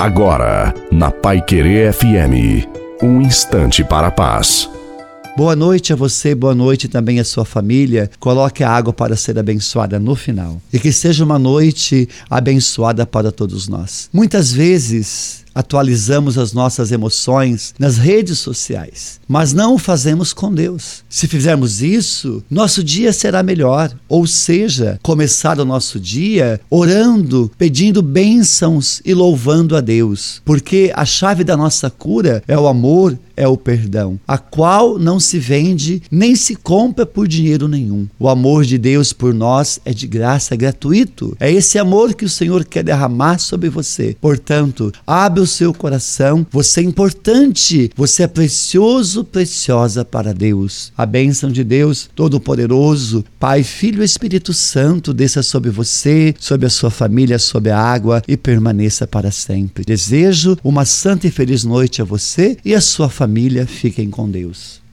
Agora, na Pai Querer FM, um instante para a paz. Boa noite a você, boa noite também à sua família. Coloque a água para ser abençoada no final. E que seja uma noite abençoada para todos nós. Muitas vezes atualizamos as nossas emoções nas redes sociais, mas não o fazemos com Deus. Se fizermos isso, nosso dia será melhor, ou seja, começar o nosso dia orando, pedindo bênçãos e louvando a Deus, porque a chave da nossa cura é o amor, é o perdão, a qual não se vende nem se compra por dinheiro nenhum. O amor de Deus por nós é de graça, é gratuito. É esse amor que o Senhor quer derramar sobre você. Portanto, abre o seu coração. Você é importante, você é precioso, preciosa para Deus. A bênção de Deus Todo-Poderoso, Pai, Filho e Espírito Santo, desça sobre você, sobre a sua família, sobre a água e permaneça para sempre. Desejo uma santa e feliz noite a você e a sua família. Fiquem com Deus.